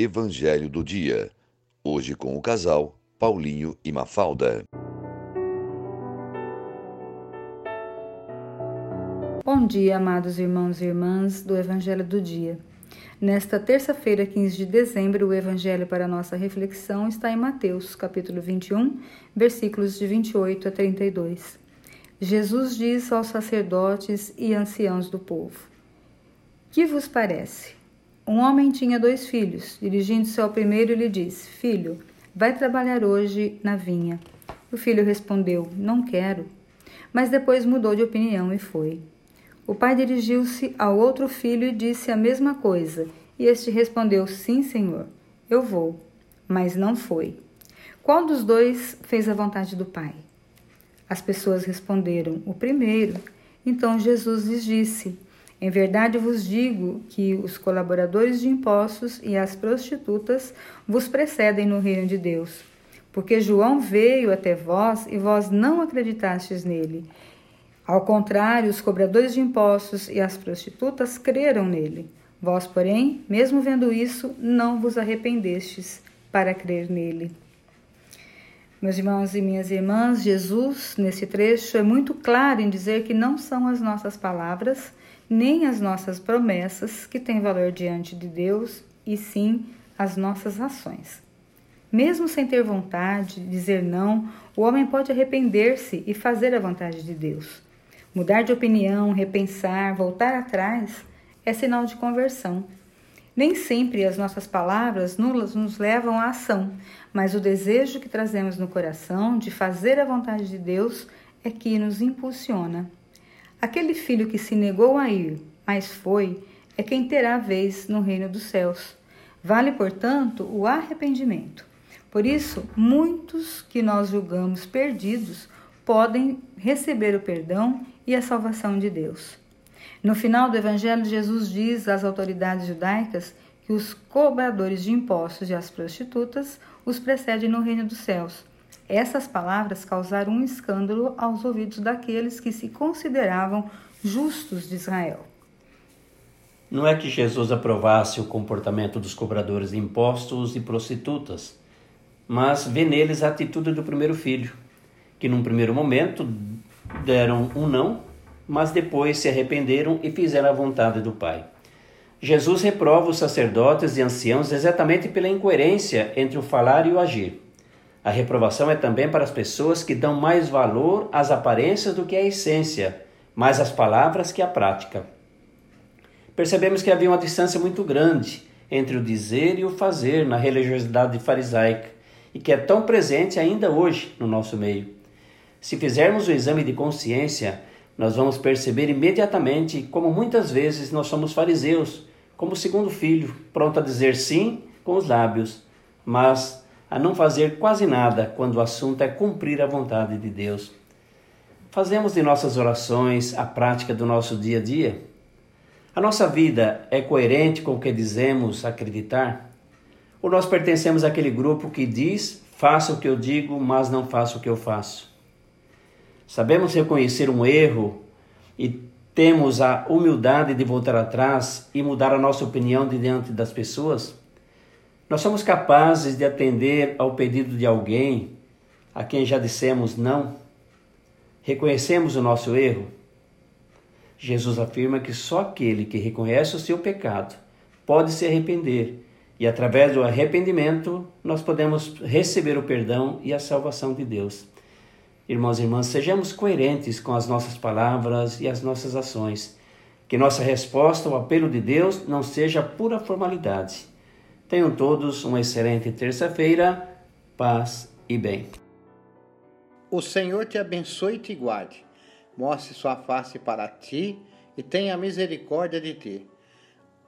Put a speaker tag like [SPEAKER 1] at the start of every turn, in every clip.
[SPEAKER 1] Evangelho do Dia. Hoje com o casal Paulinho e Mafalda.
[SPEAKER 2] Bom dia, amados irmãos e irmãs do Evangelho do Dia. Nesta terça-feira, 15 de dezembro, o evangelho para nossa reflexão está em Mateus, capítulo 21, versículos de 28 a 32. Jesus diz aos sacerdotes e anciãos do povo: Que vos parece? Um homem tinha dois filhos. Dirigindo-se ao primeiro, lhe disse: Filho, vai trabalhar hoje na vinha. O filho respondeu: Não quero. Mas depois mudou de opinião e foi. O pai dirigiu-se ao outro filho e disse a mesma coisa, e este respondeu: Sim, senhor, eu vou. Mas não foi. Qual dos dois fez a vontade do pai? As pessoas responderam: O primeiro. Então Jesus lhes disse: Em verdade vos digo que os colaboradores de impostos e as prostitutas vos precedem no reino de Deus. Porque João veio até vós e vós não acreditastes nele. Ao contrário, os cobradores de impostos e as prostitutas creram nele. Vós, porém, mesmo vendo isso, não vos arrependestes para crer nele. Meus irmãos e minhas irmãs, Jesus, nesse trecho, é muito claro em dizer que não são as nossas palavras, nem as nossas promessas que têm valor diante de Deus, e sim as nossas ações. Mesmo sem ter vontade, dizer não, o homem pode arrepender-se e fazer a vontade de Deus. Mudar de opinião, repensar, voltar atrás é sinal de conversão. Nem sempre as nossas palavras nos, nos levam à ação, mas o desejo que trazemos no coração de fazer a vontade de Deus é que nos impulsiona. Aquele filho que se negou a ir, mas foi, é quem terá vez no reino dos céus. Vale, portanto, o arrependimento. Por isso, muitos que nós julgamos perdidos podem receber o perdão e a salvação de Deus. No final do Evangelho, Jesus diz às autoridades judaicas que os cobradores de impostos e as prostitutas os precedem no reino dos céus. Essas palavras causaram um escândalo aos ouvidos daqueles que se consideravam justos de Israel.
[SPEAKER 3] Não é que Jesus aprovasse o comportamento dos cobradores de impostos e prostitutas, mas vê neles a atitude do primeiro filho que num primeiro momento deram um não, mas depois se arrependeram e fizeram a vontade do Pai. Jesus reprova os sacerdotes e anciãos exatamente pela incoerência entre o falar e o agir. A reprovação é também para as pessoas que dão mais valor às aparências do que à essência, mais às palavras que à prática. Percebemos que havia uma distância muito grande entre o dizer e o fazer na religiosidade farisaica e que é tão presente ainda hoje no nosso meio. Se fizermos o exame de consciência, nós vamos perceber imediatamente como muitas vezes nós somos fariseus, como segundo filho, pronto a dizer sim com os lábios, mas a não fazer quase nada quando o assunto é cumprir a vontade de Deus. Fazemos de nossas orações a prática do nosso dia a dia? A nossa vida é coerente com o que dizemos acreditar? Ou nós pertencemos àquele grupo que diz: faça o que eu digo, mas não faça o que eu faço? Sabemos reconhecer um erro e temos a humildade de voltar atrás e mudar a nossa opinião diante das pessoas? Nós somos capazes de atender ao pedido de alguém a quem já dissemos não? Reconhecemos o nosso erro? Jesus afirma que só aquele que reconhece o seu pecado pode se arrepender, e através do arrependimento nós podemos receber o perdão e a salvação de Deus. Irmãos e irmãs, sejamos coerentes com as nossas palavras e as nossas ações. Que nossa resposta ao apelo de Deus não seja pura formalidade. Tenham todos uma excelente terça-feira, paz e bem.
[SPEAKER 4] O Senhor te abençoe e te guarde, mostre sua face para ti e tenha misericórdia de ti.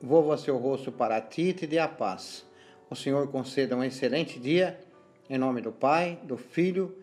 [SPEAKER 4] Volva seu rosto para ti e te dê a paz. O Senhor conceda um excelente dia, em nome do Pai, do Filho